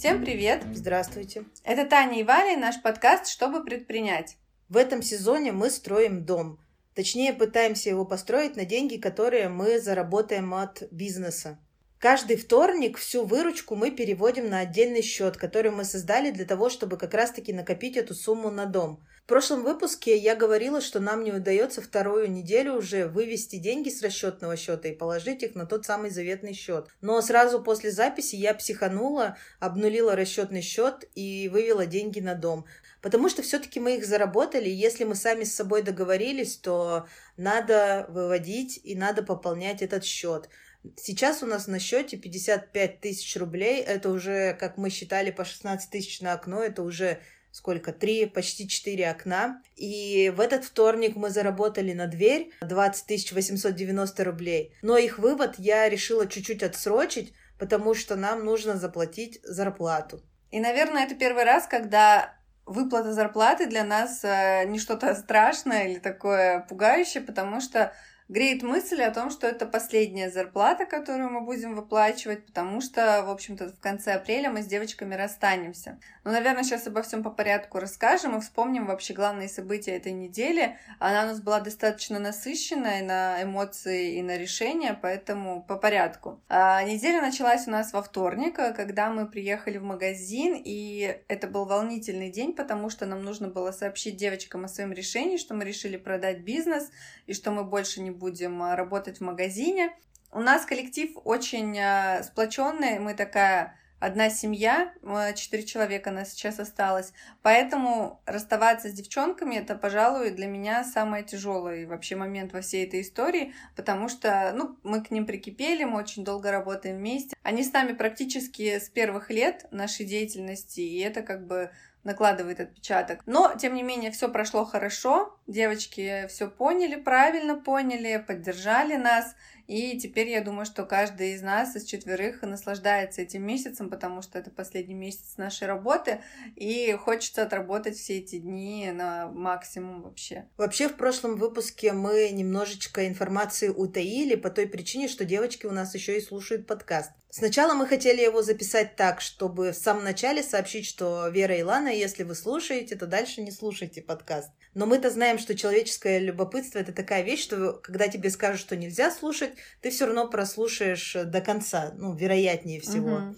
Всем привет! Здравствуйте! Это Таня и Валя и наш подкаст «Чтобы предпринять». В этом сезоне мы строим дом. Точнее, пытаемся его построить на деньги, которые мы заработаем от бизнеса. Каждый вторник всю выручку мы переводим на отдельный счет, который мы создали для того, чтобы как раз-таки накопить эту сумму на дом. Прошлом выпуске я говорила, что нам не удается вторую неделю уже вывести деньги с расчетного счета и положить их на тот самый заветный счет. Но сразу после записи я психанула, обнулила расчетный счет и вывела деньги на дом. Потому что все-таки мы их заработали, если мы сами с собой договорились, то надо выводить и надо пополнять этот счет. Сейчас у нас на счете 55 тысяч рублей. Это уже, как мы считали, по 16 тысяч на окно. Это уже сколько? Три, почти четыре окна. И в этот вторник мы заработали на дверь 20 тысяч 890 рублей. Но их вывод я решила чуть-чуть отсрочить, потому что нам нужно заплатить зарплату. И, наверное, это первый раз, когда выплата зарплаты для нас э, не что-то страшное или такое пугающее, потому что греет мысль о том, что это последняя зарплата, которую мы будем выплачивать, потому что, в общем-то, в конце апреля мы с девочками расстанемся. Но, наверное, сейчас обо всем по порядку расскажем и вспомним вообще главные события этой недели. Она у нас была достаточно насыщенная на эмоции и на решения, поэтому по порядку. А, неделя началась у нас во вторник, когда мы приехали в магазин, и это был волнительный день, потому что нам нужно было сообщить девочкам о своем решении, что мы решили продать бизнес и что мы больше не будем а, работать в магазине. У нас коллектив очень а, сплоченный, мы такая одна семья, четыре человека нас сейчас осталось, поэтому расставаться с девчонками это, пожалуй, для меня самый тяжелый вообще момент во всей этой истории, потому что, ну, мы к ним прикипели, мы очень долго работаем вместе, они с нами практически с первых лет нашей деятельности, и это как бы накладывает отпечаток. Но, тем не менее, все прошло хорошо. Девочки все поняли, правильно поняли, поддержали нас. И теперь я думаю, что каждый из нас, из четверых, наслаждается этим месяцем, потому что это последний месяц нашей работы, и хочется отработать все эти дни на максимум вообще. Вообще, в прошлом выпуске мы немножечко информации утаили по той причине, что девочки у нас еще и слушают подкаст. Сначала мы хотели его записать так, чтобы в самом начале сообщить, что Вера и Лана, если вы слушаете, то дальше не слушайте подкаст. Но мы-то знаем, что человеческое любопытство это такая вещь, что когда тебе скажут, что нельзя слушать, ты все равно прослушаешь до конца, ну, вероятнее всего. Угу.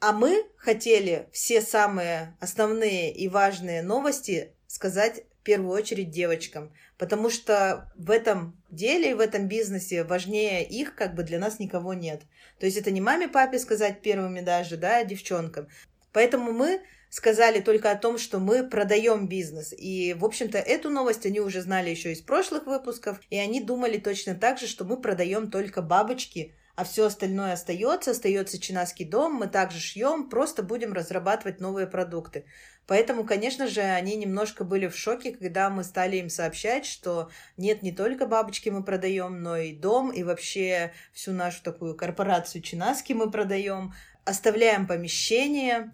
А мы хотели все самые основные и важные новости сказать в первую очередь девочкам, потому что в этом деле, в этом бизнесе важнее их как бы для нас никого нет. То есть это не маме, папе сказать первыми даже, да, а девчонкам. Поэтому мы сказали только о том, что мы продаем бизнес. И, в общем-то, эту новость они уже знали еще из прошлых выпусков, и они думали точно так же, что мы продаем только бабочки, а все остальное остается, остается чинаский дом, мы также шьем, просто будем разрабатывать новые продукты. Поэтому, конечно же, они немножко были в шоке, когда мы стали им сообщать, что нет, не только бабочки мы продаем, но и дом, и вообще всю нашу такую корпорацию Чинаски мы продаем, оставляем помещение,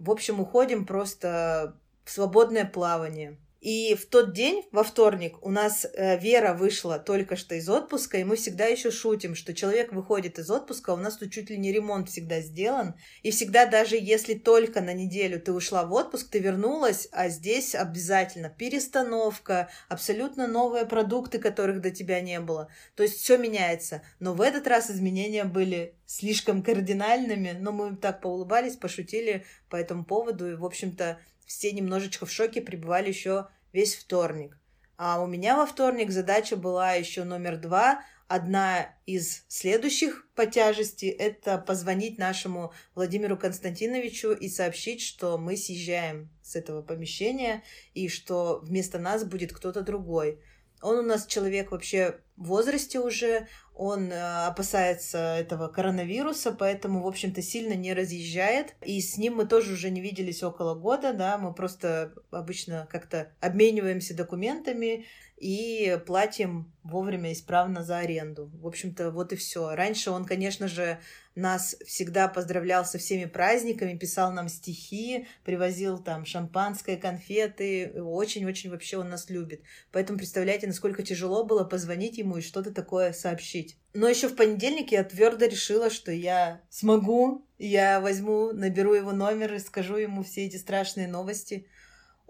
в общем, уходим просто в свободное плавание. И в тот день, во вторник, у нас э, Вера вышла только что из отпуска, и мы всегда еще шутим, что человек выходит из отпуска, у нас тут чуть ли не ремонт всегда сделан. И всегда, даже если только на неделю ты ушла в отпуск, ты вернулась, а здесь обязательно перестановка, абсолютно новые продукты, которых до тебя не было. То есть все меняется. Но в этот раз изменения были слишком кардинальными, но мы так поулыбались, пошутили по этому поводу, и, в общем-то, все немножечко в шоке пребывали еще весь вторник. А у меня во вторник задача была еще номер два. Одна из следующих по тяжести – это позвонить нашему Владимиру Константиновичу и сообщить, что мы съезжаем с этого помещения и что вместо нас будет кто-то другой. Он у нас человек вообще возрасте уже, он э, опасается этого коронавируса, поэтому, в общем-то, сильно не разъезжает. И с ним мы тоже уже не виделись около года, да, мы просто обычно как-то обмениваемся документами и платим вовремя исправно за аренду. В общем-то, вот и все. Раньше он, конечно же, нас всегда поздравлял со всеми праздниками, писал нам стихи, привозил там шампанское, конфеты. Очень-очень вообще он нас любит. Поэтому представляете, насколько тяжело было позвонить ему и что-то такое сообщить. Но еще в понедельник я твердо решила, что я смогу, я возьму, наберу его номер и скажу ему все эти страшные новости.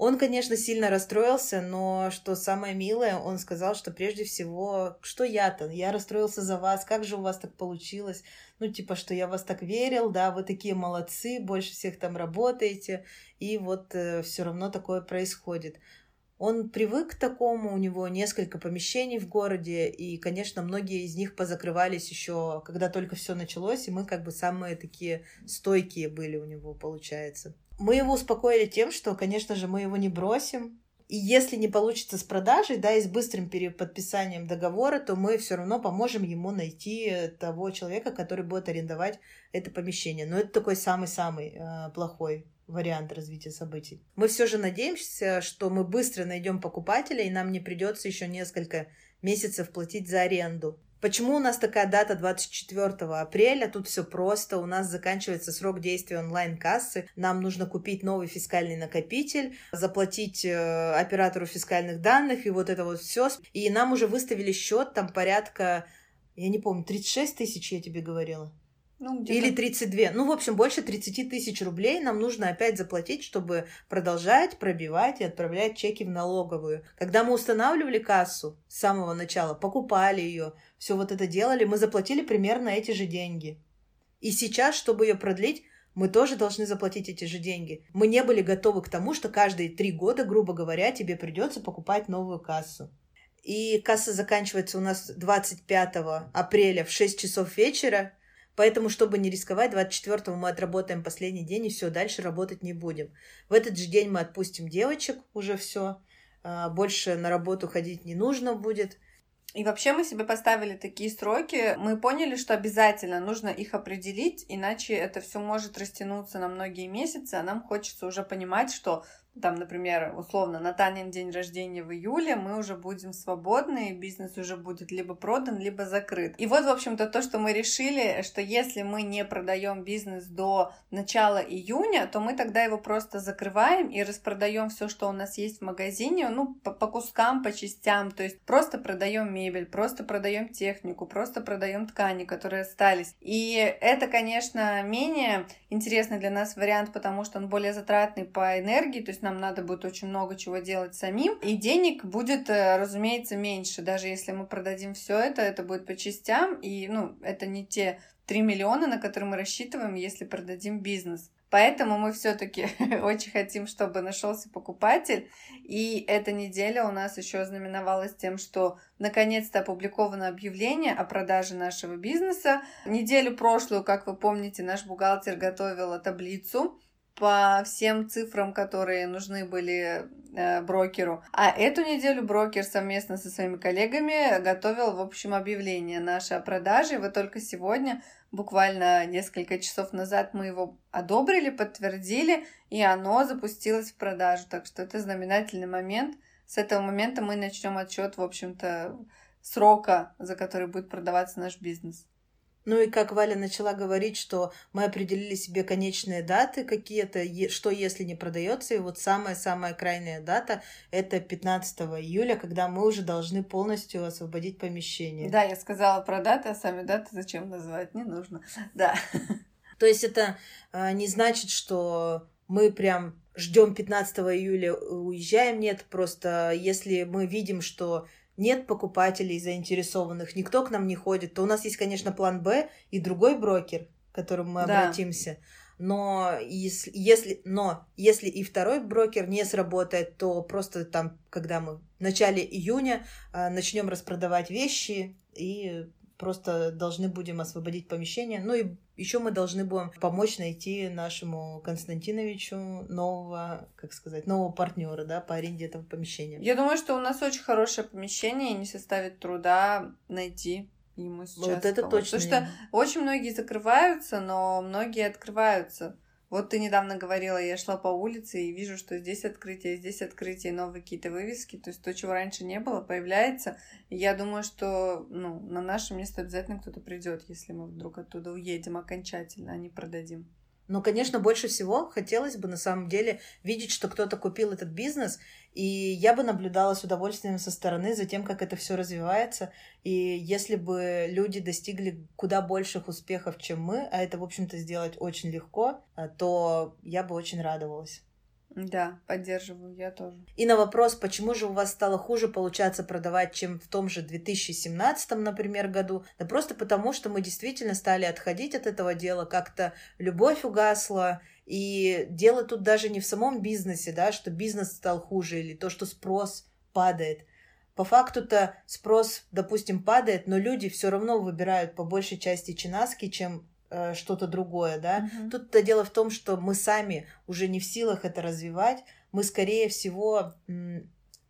Он, конечно, сильно расстроился, но что самое милое, он сказал, что прежде всего, что я-то, я расстроился за вас, как же у вас так получилось? Ну, типа, что я вас так верил, да, вы такие молодцы, больше всех там работаете, и вот э, все равно такое происходит. Он привык к такому, у него несколько помещений в городе, и, конечно, многие из них позакрывались еще, когда только все началось, и мы как бы самые такие стойкие были у него, получается. Мы его успокоили тем, что, конечно же, мы его не бросим. И если не получится с продажей, да, и с быстрым переподписанием договора, то мы все равно поможем ему найти того человека, который будет арендовать это помещение. Но это такой самый-самый э, плохой вариант развития событий. Мы все же надеемся, что мы быстро найдем покупателя, и нам не придется еще несколько месяцев платить за аренду. Почему у нас такая дата 24 апреля? Тут все просто. У нас заканчивается срок действия онлайн-кассы. Нам нужно купить новый фискальный накопитель, заплатить э, оператору фискальных данных и вот это вот все. И нам уже выставили счет там порядка, я не помню, 36 тысяч, я тебе говорила. Ну, Или 32. Ну, в общем, больше 30 тысяч рублей нам нужно опять заплатить, чтобы продолжать пробивать и отправлять чеки в налоговую. Когда мы устанавливали кассу с самого начала, покупали ее, все вот это делали, мы заплатили примерно эти же деньги. И сейчас, чтобы ее продлить, мы тоже должны заплатить эти же деньги. Мы не были готовы к тому, что каждые три года, грубо говоря, тебе придется покупать новую кассу. И касса заканчивается у нас 25 апреля в 6 часов вечера. Поэтому, чтобы не рисковать, 24-го мы отработаем последний день и все, дальше работать не будем. В этот же день мы отпустим девочек, уже все. А, больше на работу ходить не нужно будет. И вообще мы себе поставили такие сроки. Мы поняли, что обязательно нужно их определить, иначе это все может растянуться на многие месяцы, а нам хочется уже понимать, что там, например, условно, на Танин день рождения в июле мы уже будем свободны, и бизнес уже будет либо продан, либо закрыт. И вот, в общем-то, то, что мы решили, что если мы не продаем бизнес до начала июня, то мы тогда его просто закрываем и распродаем все, что у нас есть в магазине, ну, по, по кускам, по частям, то есть просто продаем мебель, просто продаем технику, просто продаем ткани, которые остались. И это, конечно, менее интересный для нас вариант, потому что он более затратный по энергии, то есть нам надо будет очень много чего делать самим, и денег будет, э, разумеется, меньше. Даже если мы продадим все это, это будет по частям, и, ну, это не те 3 миллиона, на которые мы рассчитываем, если продадим бизнес. Поэтому мы все-таки очень хотим, чтобы нашелся покупатель. И эта неделя у нас еще знаменовалась тем, что наконец-то опубликовано объявление о продаже нашего бизнеса. Неделю прошлую, как вы помните, наш бухгалтер готовила таблицу по всем цифрам, которые нужны были э, брокеру. А эту неделю брокер совместно со своими коллегами готовил, в общем, объявление наше о продаже. И только сегодня, буквально несколько часов назад, мы его одобрили, подтвердили, и оно запустилось в продажу. Так что это знаменательный момент. С этого момента мы начнем отчет, в общем-то, срока, за который будет продаваться наш бизнес. Ну и как Валя начала говорить, что мы определили себе конечные даты какие-то, что если не продается, и вот самая-самая крайняя дата — это 15 июля, когда мы уже должны полностью освободить помещение. Да, я сказала про даты, а сами даты зачем называть не нужно. Да. То есть это а, не значит, что мы прям ждем 15 июля, уезжаем. Нет, просто если мы видим, что нет покупателей заинтересованных, никто к нам не ходит, то у нас есть, конечно, план Б и другой брокер, к которому мы да. обратимся. Но если, если, но если и второй брокер не сработает, то просто там, когда мы в начале июня э, начнем распродавать вещи и просто должны будем освободить помещение. Ну и еще мы должны будем помочь найти нашему Константиновичу нового, как сказать, нового партнера, да, по аренде этого помещения. Я думаю, что у нас очень хорошее помещение, и не составит труда найти ему сейчас. Вот это точно. Потому что очень многие закрываются, но многие открываются. Вот ты недавно говорила, я шла по улице и вижу, что здесь открытие, здесь открытие, новые какие-то вывески, то есть то, чего раньше не было, появляется. И я думаю, что ну, на наше место обязательно кто-то придет, если мы вдруг оттуда уедем окончательно, а не продадим. Но, конечно, больше всего хотелось бы на самом деле видеть, что кто-то купил этот бизнес, и я бы наблюдала с удовольствием со стороны за тем, как это все развивается. И если бы люди достигли куда больших успехов, чем мы, а это, в общем-то, сделать очень легко, а, то я бы очень радовалась. Да, поддерживаю, я тоже. И на вопрос, почему же у вас стало хуже получаться продавать, чем в том же 2017, например, году, да просто потому, что мы действительно стали отходить от этого дела, как-то любовь угасла, и дело тут даже не в самом бизнесе, да, что бизнес стал хуже или то, что спрос падает. По факту-то спрос, допустим, падает, но люди все равно выбирают по большей части чинаски, чем Э, что-то другое, да. Uh-huh. Тут-то дело в том, что мы сами уже не в силах это развивать. Мы, скорее всего,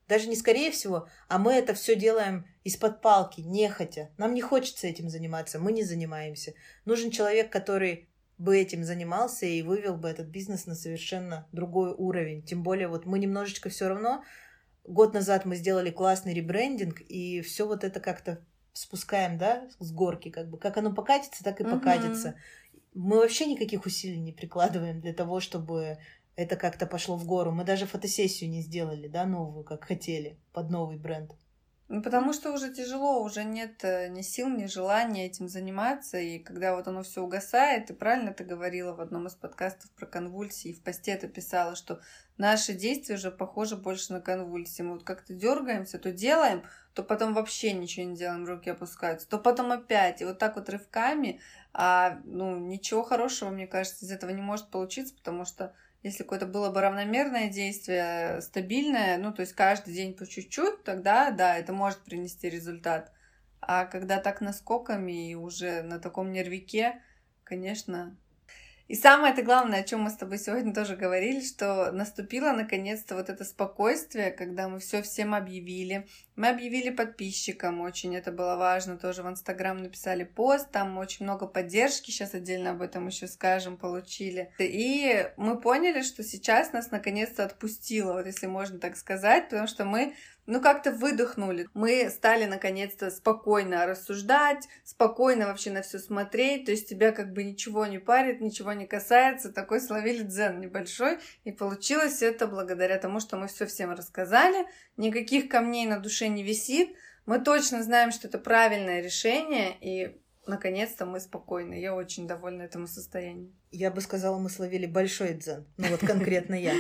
даже не скорее всего, а мы это все делаем из-под палки, нехотя. Нам не хочется этим заниматься, мы не занимаемся. Нужен человек, который бы этим занимался и вывел бы этот бизнес на совершенно другой уровень. Тем более, вот мы немножечко все равно год назад мы сделали классный ребрендинг, и все вот это как-то спускаем, да, с горки, как бы, как оно покатится, так и угу. покатится. Мы вообще никаких усилий не прикладываем для того, чтобы это как-то пошло в гору. Мы даже фотосессию не сделали, да, новую, как хотели, под новый бренд. Ну, потому что уже тяжело, уже нет э, ни сил, ни желания этим заниматься. И когда вот оно все угасает, и правильно ты говорила в одном из подкастов про конвульсии, в посте это писала, что наши действия уже похожи больше на конвульсии. Мы вот как-то дергаемся, то делаем, то потом вообще ничего не делаем, руки опускаются, то потом опять. И вот так вот рывками, а ну, ничего хорошего, мне кажется, из этого не может получиться, потому что если какое-то было бы равномерное действие, стабильное, ну, то есть каждый день по чуть-чуть, тогда, да, это может принести результат. А когда так наскоками и уже на таком нервике, конечно, и самое это главное, о чем мы с тобой сегодня тоже говорили, что наступило наконец-то вот это спокойствие, когда мы все всем объявили. Мы объявили подписчикам, очень это было важно, тоже в Инстаграм написали пост, там очень много поддержки, сейчас отдельно об этом еще скажем, получили. И мы поняли, что сейчас нас наконец-то отпустило, вот если можно так сказать, потому что мы ну, как-то выдохнули. Мы стали, наконец-то, спокойно рассуждать, спокойно вообще на все смотреть, то есть тебя как бы ничего не парит, ничего не касается, такой словили дзен небольшой, и получилось это благодаря тому, что мы все всем рассказали, никаких камней на душе не висит, мы точно знаем, что это правильное решение, и наконец-то мы спокойны. Я очень довольна этому состоянию. Я бы сказала, мы словили большой дзен. Ну вот конкретно я.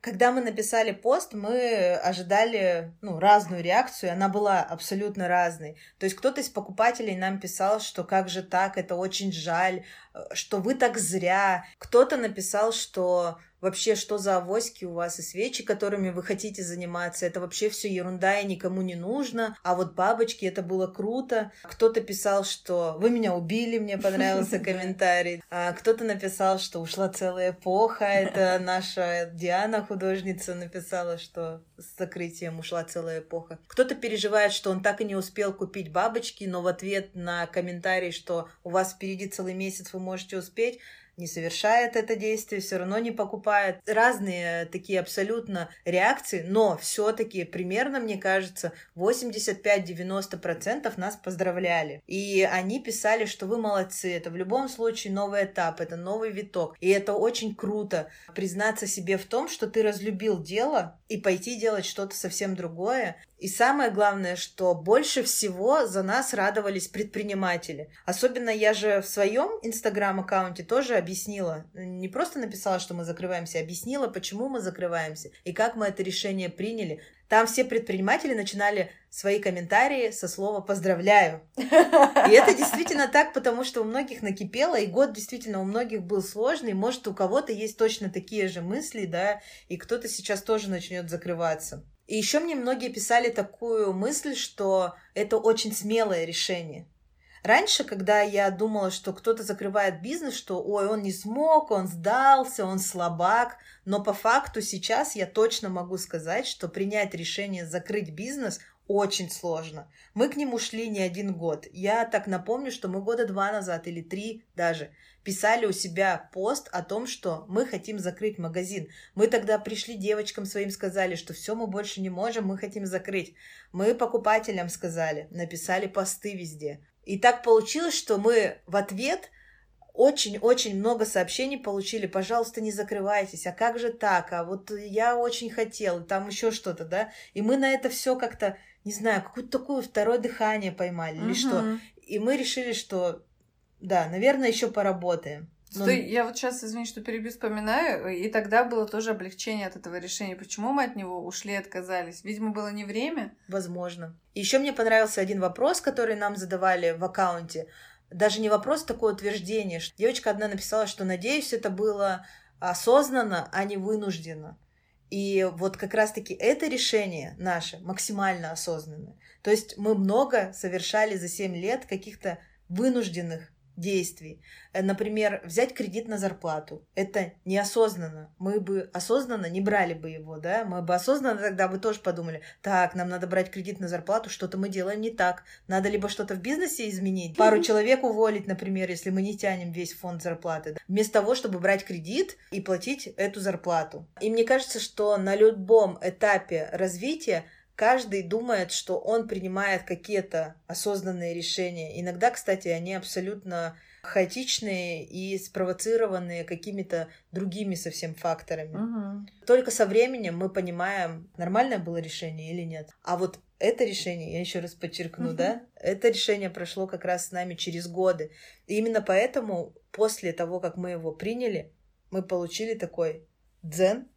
Когда мы написали пост, мы ожидали ну, разную реакцию, она была абсолютно разной. То есть кто-то из покупателей нам писал, что как же так, это очень жаль, э, что вы так зря. Кто-то написал, что вообще, что за авоськи у вас и свечи, которыми вы хотите заниматься. Это вообще все ерунда и никому не нужно. А вот бабочки, это было круто. Кто-то писал, что вы меня убили, мне понравился комментарий. А кто-то написал, что ушла целая эпоха. Это наша Диана, художница, написала, что с закрытием ушла целая эпоха. Кто-то переживает, что он так и не успел купить бабочки, но в ответ на комментарий, что у вас впереди целый месяц, вы можете успеть, не совершает это действие, все равно не покупает. Разные такие абсолютно реакции, но все-таки примерно, мне кажется, 85-90% нас поздравляли. И они писали, что вы молодцы, это в любом случае новый этап, это новый виток. И это очень круто признаться себе в том, что ты разлюбил дело и пойти делать что-то совсем другое. И самое главное, что больше всего за нас радовались предприниматели. Особенно я же в своем инстаграм-аккаунте тоже объяснила, не просто написала, что мы закрываемся, объяснила, почему мы закрываемся и как мы это решение приняли. Там все предприниматели начинали свои комментарии со слова «поздравляю». И это действительно так, потому что у многих накипело, и год действительно у многих был сложный. Может, у кого-то есть точно такие же мысли, да, и кто-то сейчас тоже начнет закрываться. И еще мне многие писали такую мысль, что это очень смелое решение. Раньше, когда я думала, что кто-то закрывает бизнес, что ой, он не смог, он сдался, он слабак, но по факту сейчас я точно могу сказать, что принять решение закрыть бизнес очень сложно. Мы к нему шли не один год. Я так напомню, что мы года два назад или три даже писали у себя пост о том, что мы хотим закрыть магазин. Мы тогда пришли девочкам своим, сказали, что все, мы больше не можем, мы хотим закрыть. Мы покупателям сказали, написали посты везде. И так получилось, что мы в ответ очень-очень много сообщений получили, пожалуйста, не закрывайтесь, а как же так, а вот я очень хотел, там еще что-то, да, и мы на это все как-то, не знаю, какое-то такое второе дыхание поймали или что, и мы решили, что, да, наверное, еще поработаем. Но... Стой, я вот сейчас, извини, что перебью, вспоминаю, и тогда было тоже облегчение от этого решения. Почему мы от него ушли, отказались? Видимо, было не время? Возможно. Еще мне понравился один вопрос, который нам задавали в аккаунте даже не вопрос, такое утверждение. Девочка одна написала, что, надеюсь, это было осознанно, а не вынужденно. И вот как раз-таки это решение наше максимально осознанное. То есть мы много совершали за 7 лет каких-то вынужденных действий. Э, например, взять кредит на зарплату. Это неосознанно. Мы бы осознанно не брали бы его, да? Мы бы осознанно тогда бы тоже подумали, так, нам надо брать кредит на зарплату, что-то мы делаем не так. Надо либо что-то в бизнесе изменить, пару человек уволить, например, если мы не тянем весь фонд зарплаты, вместо того, чтобы брать кредит и платить эту зарплату. И мне кажется, что на любом этапе развития каждый думает, что он принимает какие-то осознанные решения. Иногда, кстати, они абсолютно хаотичные и спровоцированные какими-то другими совсем факторами. Угу. Только со временем мы понимаем, нормальное было решение или нет. А вот это решение, я еще раз подчеркну, угу. да, это решение прошло как раз с нами через годы. И именно поэтому после того, как мы его приняли, мы получили такой дзен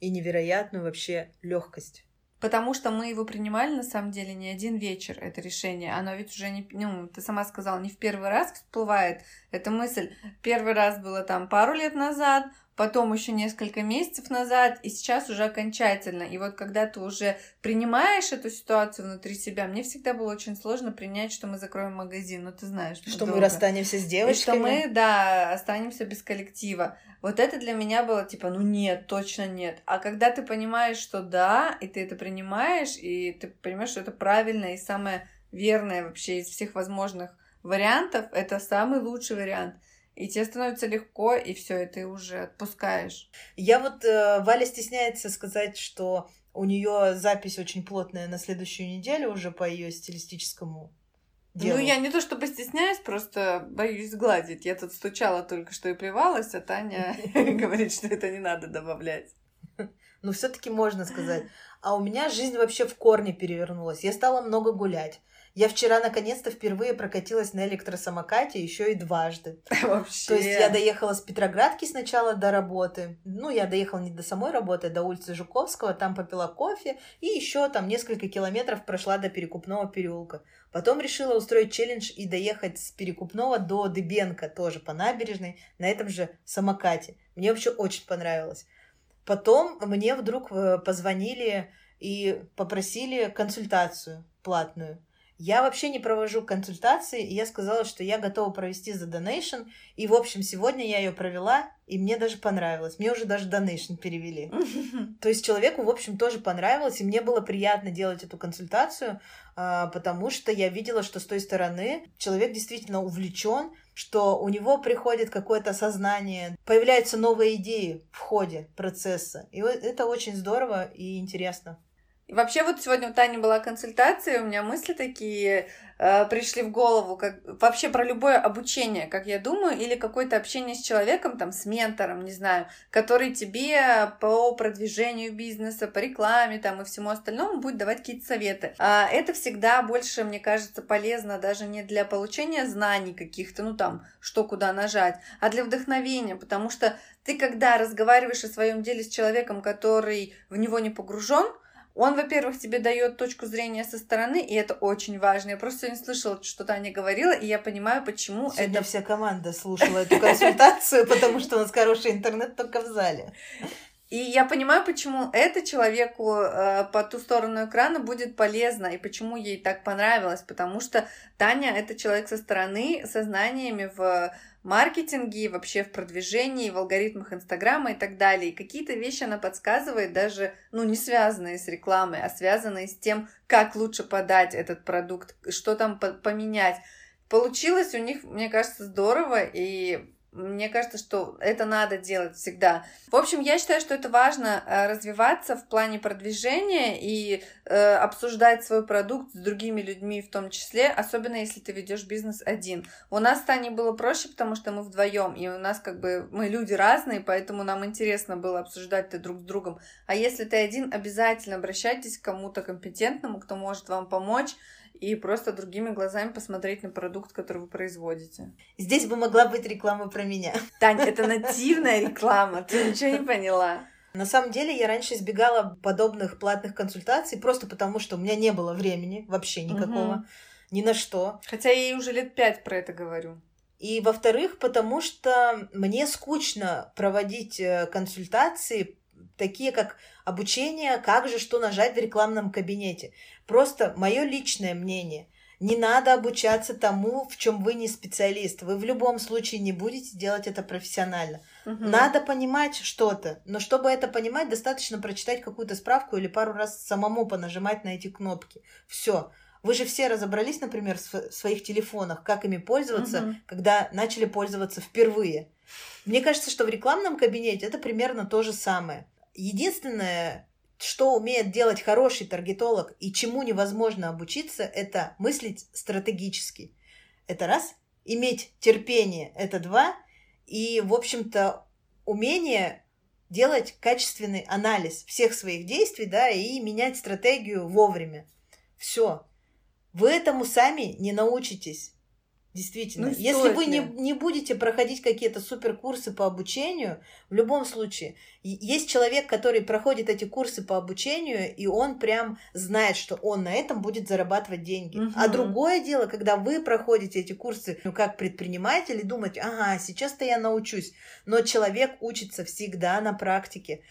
и невероятную вообще легкость. Потому что мы его принимали на самом деле не один вечер, это решение. Оно ведь уже не, ну, ты сама сказала, не в первый раз всплывает эта мысль. Первый раз было там пару лет назад, потом еще несколько месяцев назад, и сейчас уже окончательно. И вот когда ты уже принимаешь эту ситуацию внутри себя, мне всегда было очень сложно принять, что мы закроем магазин, ну ты знаешь. Что долго. мы расстанемся с девочками. И что мы, да, останемся без коллектива. Вот это для меня было типа, ну нет, точно нет. А когда ты понимаешь, что да, и ты это принимаешь, и ты понимаешь, что это правильно и самое верное вообще из всех возможных вариантов, это самый лучший вариант – и тебе становится легко, и все, и ты уже отпускаешь. Я вот, э, Валя стесняется сказать, что у нее запись очень плотная на следующую неделю уже по ее стилистическому делу. Ну, я не то чтобы стесняюсь, просто боюсь гладить. Я тут стучала только что и плевалась, а Таня говорит, что это не надо добавлять. Ну, все-таки можно сказать. А у меня жизнь вообще в корне перевернулась. Я стала много гулять. Я вчера наконец-то впервые прокатилась на электросамокате еще и дважды. Вообще. То есть я доехала с Петроградки сначала до работы. Ну, я доехала не до самой работы, а до улицы Жуковского, там попила кофе и еще там несколько километров прошла до Перекупного переулка. Потом решила устроить челлендж и доехать с Перекупного до Дыбенко, тоже по набережной, на этом же самокате. Мне вообще очень понравилось. Потом мне вдруг э, позвонили и попросили консультацию платную. Я вообще не провожу консультации, и я сказала, что я готова провести за донейшн. И, в общем, сегодня я ее провела, и мне даже понравилось. Мне уже даже донейшн перевели. То есть человеку, в общем, тоже понравилось, и мне было приятно делать эту консультацию, а, потому что я видела, что с той стороны человек действительно увлечен, что у него приходит какое-то сознание, появляются новые идеи в ходе процесса. И это очень здорово и интересно. Вообще вот сегодня у Тани была консультация, у меня мысли такие э, пришли в голову, как вообще про любое обучение, как я думаю, или какое-то общение с человеком, там, с ментором, не знаю, который тебе по продвижению бизнеса, по рекламе, там, и всему остальному будет давать какие-то советы. А это всегда больше, мне кажется, полезно даже не для получения знаний каких-то, ну, там, что куда нажать, а для вдохновения, потому что ты, когда разговариваешь о своем деле с человеком, который в него не погружен, он, во-первых, тебе дает точку зрения со стороны, и это очень важно. Я просто не слышала, что Таня говорила, и я понимаю, почему Сегодня это... вся команда слушала эту консультацию, потому что у нас хороший интернет только в зале. И я понимаю, почему это человеку э, по ту сторону экрана будет полезно, и почему ей так понравилось, потому что Таня это человек со стороны, со знаниями в маркетинге, вообще в продвижении, в алгоритмах Инстаграма и так далее. И какие-то вещи она подсказывает даже, ну, не связанные с рекламой, а связанные с тем, как лучше подать этот продукт, что там поменять. Получилось у них, мне кажется, здорово, и Мне кажется, что это надо делать всегда. В общем, я считаю, что это важно э, развиваться в плане продвижения и э, обсуждать свой продукт с другими людьми в том числе, особенно если ты ведешь бизнес один. У нас с Таней было проще, потому что мы вдвоем, и у нас как бы мы люди разные, поэтому нам интересно было обсуждать это друг с другом. А если ты один, обязательно обращайтесь к кому-то компетентному, кто может вам помочь и просто другими глазами посмотреть на продукт, который вы производите. Здесь бы могла быть реклама про меня. Тань, это нативная реклама, ты ничего не поняла. На самом деле я раньше избегала подобных платных консультаций просто потому, что у меня не было времени вообще никакого, угу. ни на что. Хотя я ей уже лет пять про это говорю. И во-вторых, потому что мне скучно проводить э, консультации такие как обучение, как же что нажать в рекламном кабинете. Просто мое личное мнение. Не надо обучаться тому, в чем вы не специалист. Вы в любом случае не будете делать это профессионально. Угу. Надо понимать что-то, но чтобы это понимать, достаточно прочитать какую-то справку или пару раз самому понажимать на эти кнопки. Все. Вы же все разобрались, например, в своих телефонах, как ими пользоваться, угу. когда начали пользоваться впервые. Мне кажется, что в рекламном кабинете это примерно то же самое. Единственное, что умеет делать хороший таргетолог и чему невозможно обучиться, это мыслить стратегически. Это раз. Иметь терпение – это два. И, в общем-то, умение делать качественный анализ всех своих действий, да, и менять стратегию вовремя. Все. Вы этому сами не научитесь. Действительно. Ну, Если вы не, не будете проходить какие-то суперкурсы по обучению, в любом случае, есть человек, который проходит эти курсы по обучению, и он прям знает, что он на этом будет зарабатывать деньги. Угу. А другое дело, когда вы проходите эти курсы ну, как предприниматель и думаете, ага, сейчас-то я научусь. Но человек учится всегда на практике.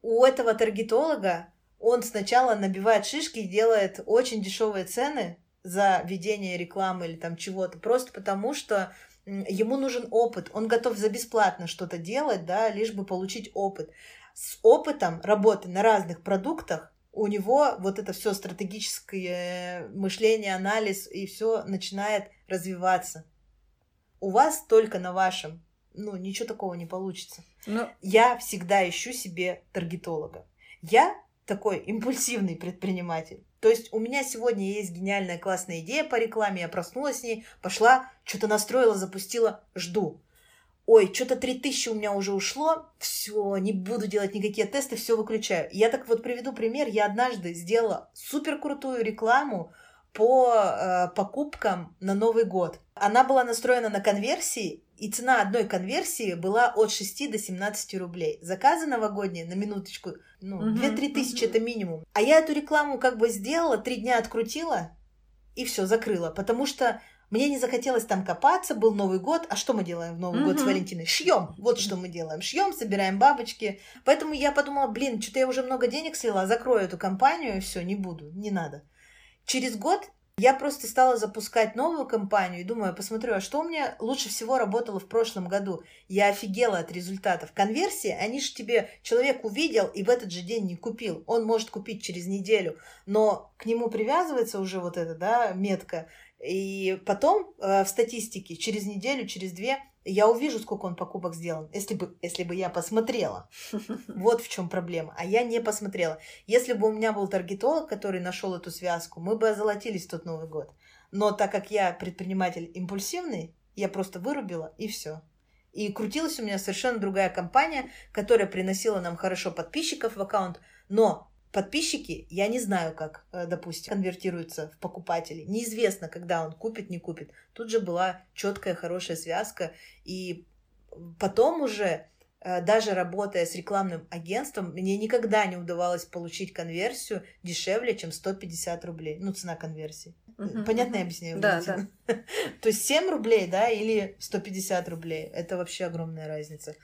У этого таргетолога он сначала набивает шишки и делает очень дешевые цены, за ведение рекламы или там чего-то, просто потому что ему нужен опыт, он готов за бесплатно что-то делать, да, лишь бы получить опыт. С опытом работы на разных продуктах у него вот это все стратегическое мышление, анализ и все начинает развиваться. У вас только на вашем, ну, ничего такого не получится. Но... Я всегда ищу себе таргетолога. Я такой импульсивный предприниматель. То есть у меня сегодня есть гениальная классная идея по рекламе, я проснулась с ней, пошла, что-то настроила, запустила, жду. Ой, что-то 3000 у меня уже ушло, все, не буду делать никакие тесты, все выключаю. Я так вот приведу пример, я однажды сделала супер крутую рекламу по э, покупкам на Новый год. Она была настроена на конверсии, и цена одной конверсии была от 6 до 17 рублей. Заказы новогодние, на минуточку, ну, uh 2-3 тысячи это минимум. А я эту рекламу как бы сделала, три дня открутила и все, закрыла. Потому что мне не захотелось там копаться, был Новый год. А что мы делаем в Новый год с Валентиной? Шьем. Вот что мы делаем. Шьем, собираем бабочки. Поэтому я подумала, блин, что-то я уже много денег слила, закрою эту компанию и все, не буду, не надо. Через год я просто стала запускать новую компанию и думаю, посмотрю, а что у меня лучше всего работало в прошлом году. Я офигела от результатов. Конверсии, они же тебе человек увидел и в этот же день не купил. Он может купить через неделю, но к нему привязывается уже вот эта да, метка. И потом э, в статистике через неделю, через две я увижу, сколько он покупок сделал, если бы, если бы я посмотрела. Вот в чем проблема. А я не посмотрела. Если бы у меня был таргетолог, который нашел эту связку, мы бы озолотились в тот Новый год. Но так как я предприниматель импульсивный, я просто вырубила и все. И крутилась у меня совершенно другая компания, которая приносила нам хорошо подписчиков в аккаунт, но подписчики, я не знаю, как, э, допустим, конвертируются в покупателей. Неизвестно, когда он купит, не купит. Тут же была четкая, хорошая связка. И потом уже, э, даже работая с рекламным агентством, мне никогда не удавалось получить конверсию дешевле, чем 150 рублей. Ну, цена конверсии. Угу, Понятно угу. я объясняю? Да, да. То есть 7 рублей, да, или 150 рублей. Это вообще огромная разница.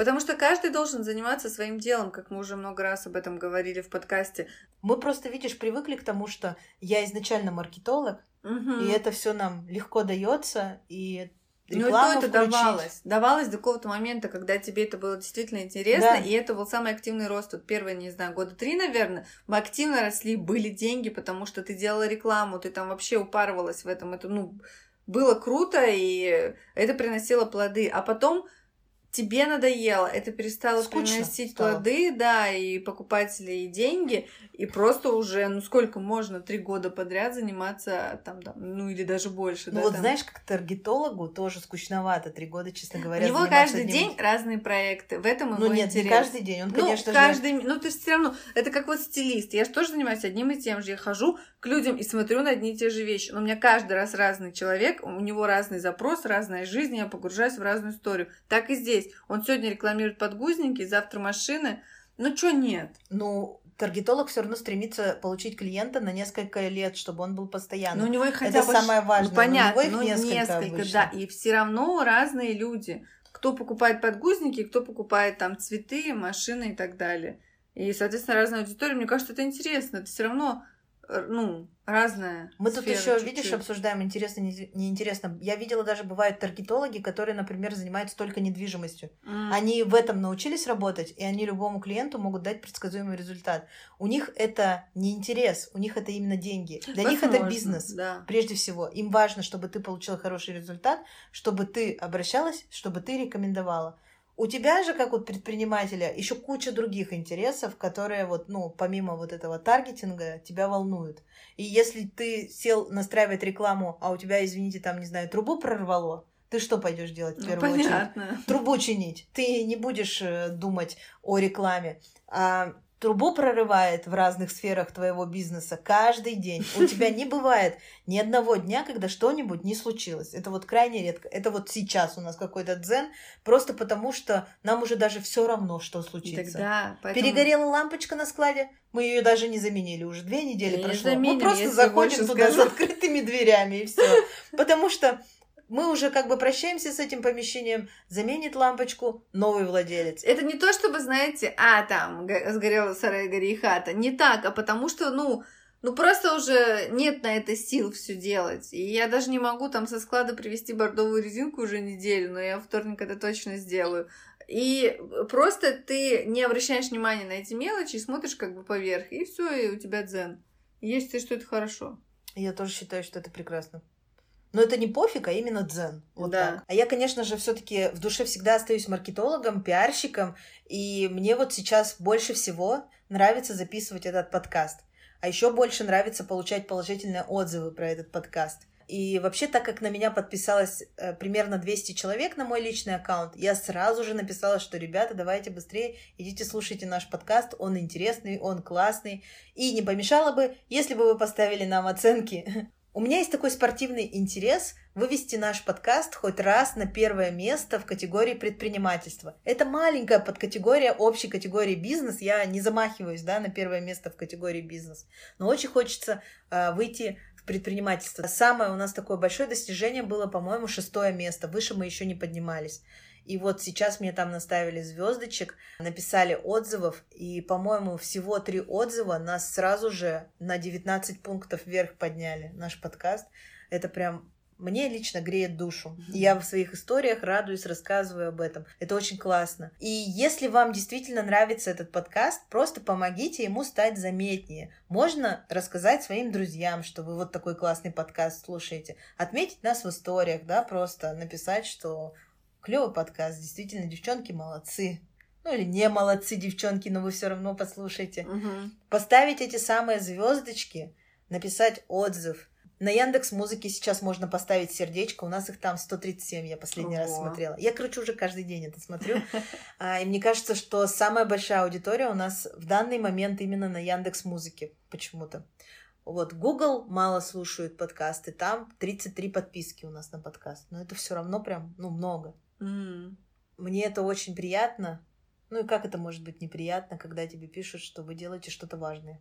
Потому что каждый должен заниматься своим делом, как мы уже много раз об этом говорили в подкасте. Мы просто, видишь, привыкли к тому, что я изначально маркетолог, угу. и это все нам легко дается, и ну и то это давалось. Давалось до какого-то момента, когда тебе это было действительно интересно, да. и это был самый активный рост. Вот первые, не знаю, года три, наверное, мы активно росли, были деньги, потому что ты делала рекламу, ты там вообще упарывалась в этом. Это, ну, было круто, и это приносило плоды. А потом тебе надоело, это перестало Скучно приносить стало. плоды, да, и покупателей, и деньги, и просто уже, ну сколько можно, три года подряд заниматься там, да, ну или даже больше, Ну да, вот там. знаешь, как таргетологу тоже скучновато три года, честно У говоря. него заниматься каждый одним- день разные проекты, в этом его Ну нет, интерес. не каждый день, он, Ну, конечно же... каждый, ну, ты все равно, это как вот стилист. Я же тоже занимаюсь одним и тем же. Я хожу к людям и смотрю на одни и те же вещи. Но у меня каждый раз разный человек, у него разный запрос, разная жизнь, я погружаюсь в разную историю. Так и здесь. Он сегодня рекламирует подгузники, завтра машины. Ну, что нет? Ну, таргетолог все равно стремится получить клиента на несколько лет, чтобы он был Но постоянно. у него их хотя Это бы... самое важное. Ну, но у него понятно, их ну, несколько несколько, обычно. да. И все равно разные люди. Кто покупает подгузники, кто покупает там цветы, машины и так далее. И, соответственно, разная аудитория. Мне кажется, это интересно. Это все равно, ну, разная Мы тут еще, чуть-чуть. видишь, обсуждаем интересно, не- неинтересно. Я видела даже бывают таргетологи, которые, например, занимаются только недвижимостью. М. Они в этом научились работать, и они любому клиенту могут дать предсказуемый результат. У них это не интерес, у них это именно деньги. Для них это Возможно, бизнес. Да. Прежде всего, им важно, чтобы ты получила хороший результат, чтобы ты обращалась, чтобы ты рекомендовала. У тебя же, как вот предпринимателя, еще куча других интересов, которые вот, ну, помимо вот этого таргетинга, тебя волнуют. И если ты сел настраивать рекламу, а у тебя, извините, там, не знаю, трубу прорвало, ты что пойдешь делать в Ну, первую очередь? понятно. трубу чинить. Ты не будешь э, думать о рекламе. А трубу прорывает в разных сферах твоего бизнеса каждый день. У тебя не бывает ни одного дня, когда что-нибудь не случилось. Это вот крайне редко. Это вот сейчас у нас какой-то дзен, просто потому что нам уже даже все равно, что случится. Тогда, поэтому... Перегорела лампочка на складе, мы ее даже не заменили, уже две недели Не прошло. заменим, мы просто я заходим туда скажу. с открытыми дверями и все. Потому что мы уже как бы прощаемся с этим помещением, заменит лампочку новый владелец. Это не то, чтобы, знаете, а, там, сгорела сарай, гори хата. Не так, а потому что, ну, ну просто уже нет на это сил все делать. И я даже не могу там со склада привезти бордовую резинку уже неделю, но я во вторник это точно сделаю. И просто ты не обращаешь внимания на эти мелочи и смотришь как бы поверх, и все, и у тебя дзен. Считаю, что это хорошо. Я тоже считаю, что это прекрасно. Но это не пофиг, а именно дзен. Вот Да. так. А я, конечно же, все-таки в душе всегда остаюсь маркетологом, пиарщиком. И мне вот сейчас больше всего нравится записывать этот подкаст. А еще больше нравится получать положительные отзывы про этот подкаст. И вообще, так как на меня подписалось э, примерно 200 человек на мой личный аккаунт, я сразу же написала, что, ребята, давайте быстрее, идите слушайте наш подкаст, он интересный, он классный. И не помешало бы, если бы вы поставили нам оценки. У меня есть такой спортивный интерес вывести наш подкаст хоть раз на первое место в категории предпринимательства. Это маленькая подкатегория общей категории бизнес. Я не замахиваюсь да, на первое место в категории бизнес. Но очень хочется э, выйти в предпринимательство. Самое у нас такое большое достижение было, по-моему, шестое место. Выше мы еще не поднимались. И вот сейчас мне там наставили звездочек, написали отзывов, и, по-моему, всего три отзыва нас сразу же на 19 пунктов вверх подняли, наш подкаст. Это прям мне лично греет душу. И я в своих историях радуюсь, рассказываю об этом. Это очень классно. И если вам действительно нравится этот подкаст, просто помогите ему стать заметнее. Можно рассказать своим друзьям, что вы вот такой классный подкаст слушаете. Отметить нас в историях, да, просто написать, что клевый подкаст, действительно, девчонки молодцы. Ну или не молодцы, девчонки, но вы все равно послушайте. Мгм. Поставить эти самые звездочки, написать отзыв. На Яндекс Музыке сейчас можно поставить сердечко. У нас их там 137, я последний раз Ого. смотрела. Я, короче, уже каждый день это смотрю. А, И мне кажется, что самая большая аудитория у нас в данный момент именно на Яндекс Музыке почему-то. Вот Google мало слушают подкасты, там 33 подписки у нас на подкаст. Но это все равно прям, ну, много. М. Мне это очень приятно. Ну и как это может быть неприятно, когда тебе пишут, что вы делаете что-то важное?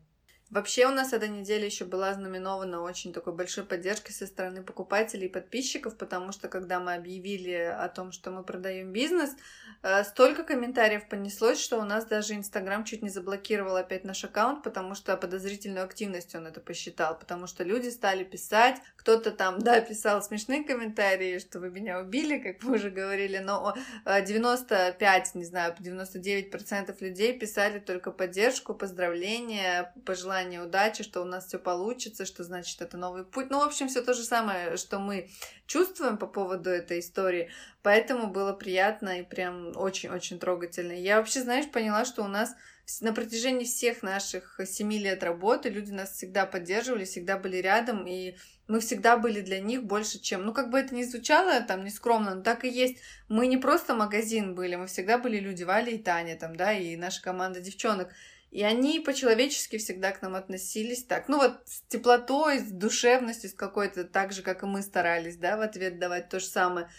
Вообще у нас эта неделя еще была знаменована очень такой большой поддержкой со стороны покупателей и подписчиков, потому что когда мы объявили о том, что мы продаем бизнес, э, столько комментариев понеслось, что у нас даже Инстаграм чуть не заблокировал опять наш аккаунт, потому что подозрительную активность он это посчитал, потому что люди стали писать, кто-то там, да, писал смешные комментарии, что вы меня убили, как мы уже говорили, но э, 95, не знаю, 99% людей писали только поддержку, поздравления, пожелания пожелание удачи, что у нас все получится, что значит это новый путь. Ну, в общем, все то же самое, что мы чувствуем по поводу этой истории. Поэтому было приятно и прям очень-очень трогательно. Я вообще, знаешь, поняла, что у нас на протяжении всех наших семи лет работы люди нас всегда поддерживали, всегда были рядом, и мы всегда были для них больше, чем... Ну, как бы это ни звучало там нескромно, но так и есть. Мы не просто магазин были, мы всегда были люди, Валя и Таня там, да, и наша команда девчонок. И они по-человечески всегда к нам относились так. Ну вот с теплотой, с душевностью, с какой-то, так же, как и мы старались, да, в ответ давать то же самое.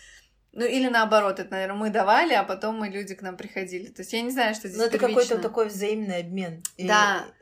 Ну, или наоборот, это, наверное, мы давали, а потом мы люди к нам приходили. То есть я не знаю, что здесь Ну, это какой-то такой взаимный обмен. Да. И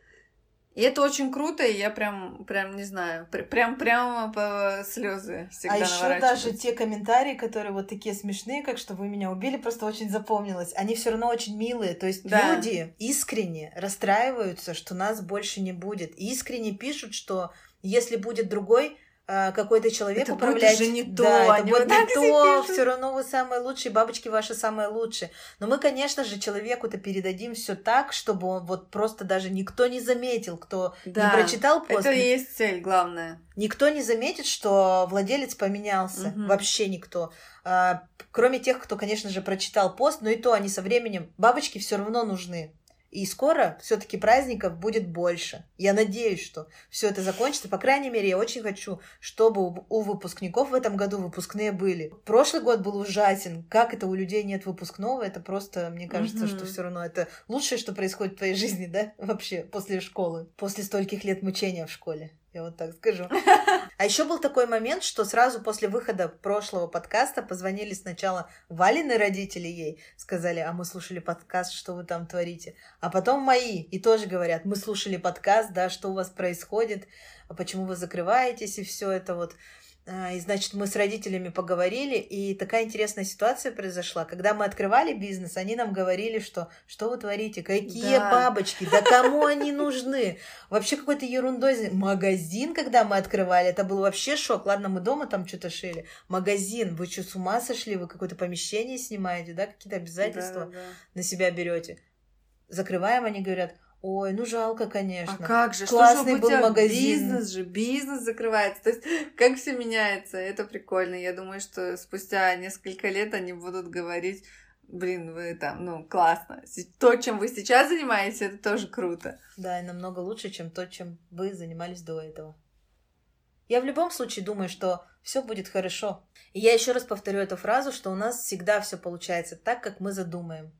это очень круто, и я прям, прям не знаю, прям, прямо по слезы всегда А еще даже те комментарии, которые вот такие смешные, как что вы меня убили, просто очень запомнилось. Они все равно очень милые. То есть да. люди искренне расстраиваются, что нас больше не будет. Искренне пишут, что если будет другой, какой-то человек это управлять. Будет же не то, да, это будет не то, все равно вы самые лучшие, бабочки ваши самые лучшие. Но мы, конечно же, человеку-то передадим все так, чтобы он вот просто даже никто не заметил, кто да, не прочитал пост. Это и есть цель главная. Никто не заметит, что владелец поменялся, угу. вообще никто. А, кроме тех, кто, конечно же, прочитал пост, но и то они со временем бабочки все равно нужны. И скоро все-таки праздников будет больше. Я надеюсь, что все это закончится. По крайней мере, я очень хочу, чтобы у выпускников в этом году выпускные были. Прошлый год был ужасен. Как это у людей нет выпускного? Это просто, мне кажется, mm-hmm. что все равно это лучшее, что происходит в твоей жизни, да? Вообще, после школы. После стольких лет мучения в школе я вот так скажу. А еще был такой момент, что сразу после выхода прошлого подкаста позвонили сначала Валины родители ей, сказали, а мы слушали подкаст, что вы там творите. А потом мои, и тоже говорят, мы слушали подкаст, да, что у вас происходит, а почему вы закрываетесь, и все это вот. А, и, значит, мы с родителями поговорили, и такая интересная ситуация произошла. Когда мы открывали бизнес, они нам говорили, что что вы творите, какие да. бабочки, да кому они нужны? Вообще какой-то ерундой. Магазин, когда мы открывали, это был вообще шок. Ладно, мы дома там что-то шили. Магазин, вы что, с ума сошли? Вы какое-то помещение снимаете, да? Какие-то обязательства да, да. на себя берете. Закрываем, они говорят, Ой, ну жалко, конечно. А как же? Классный что же был магазин. Бизнес же, бизнес закрывается. То есть, как все меняется, это прикольно. Я думаю, что спустя несколько лет они будут говорить, блин, вы там, ну, классно. То, чем вы сейчас занимаетесь, это тоже круто. Да, и намного лучше, чем то, чем вы занимались до этого. Я в любом случае думаю, что все будет хорошо. И я еще раз повторю эту фразу, что у нас всегда все получается так, как мы задумаем.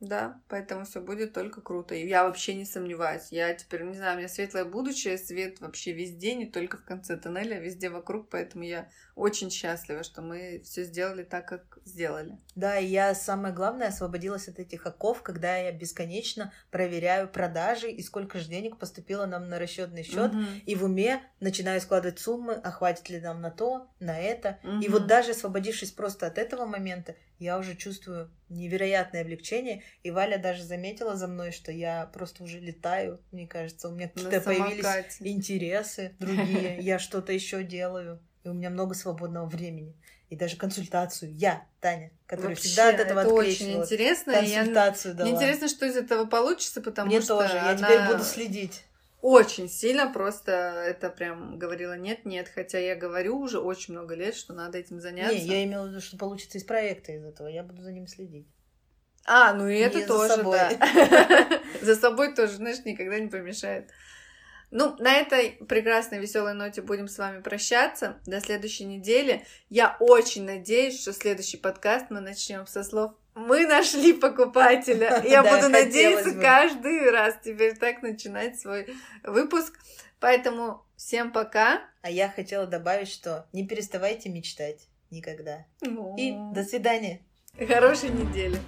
Да, поэтому все будет только круто. И я вообще не сомневаюсь. Я теперь, не знаю, у меня светлое будущее, свет вообще везде, не только в конце тоннеля, а везде вокруг. Поэтому я очень счастлива, что мы все сделали так, как сделали. Да, и я самое главное освободилась от этих оков, когда я бесконечно проверяю продажи и сколько же денег поступило нам на расчетный счет. Угу. И в уме начинаю складывать суммы, а хватит ли нам на то, на это. Угу. И вот даже освободившись просто от этого момента, я уже чувствую невероятное облегчение. И Валя даже заметила за мной, что я просто уже летаю. Мне кажется, у меня какие-то появились интересы другие. Я что-то еще делаю. И у меня много свободного времени. И даже консультацию. Я, Таня, которая Вообще, всегда от этого это очень интересно. Консультацию я... дала. Мне интересно, что из этого получится, потому Мне что тоже. Я теперь буду следить очень сильно просто это прям говорила нет, нет, хотя я говорю уже очень много лет, что надо этим заняться. Не, я имела в виду, что получится из проекта из этого, я буду за ним следить. А, ну и это не тоже, за собой. да. За собой тоже, знаешь, никогда не помешает. Ну, на этой прекрасной веселой ноте будем с вами прощаться. До следующей недели. Я очень надеюсь, что следующий подкаст мы начнем со слов мы нашли покупателя. Я буду надеяться каждый раз теперь так начинать свой выпуск. Поэтому всем пока. А я хотела добавить, что не переставайте мечтать никогда. И до свидания. Хорошей недели.